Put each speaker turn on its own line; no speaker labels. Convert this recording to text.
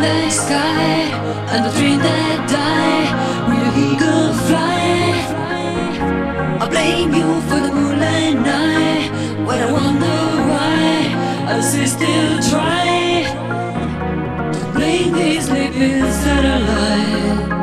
the sky and the dream that died. Will an eagle fly. I blame you for the moonlight night when I wonder why I still try to blame these living satellite.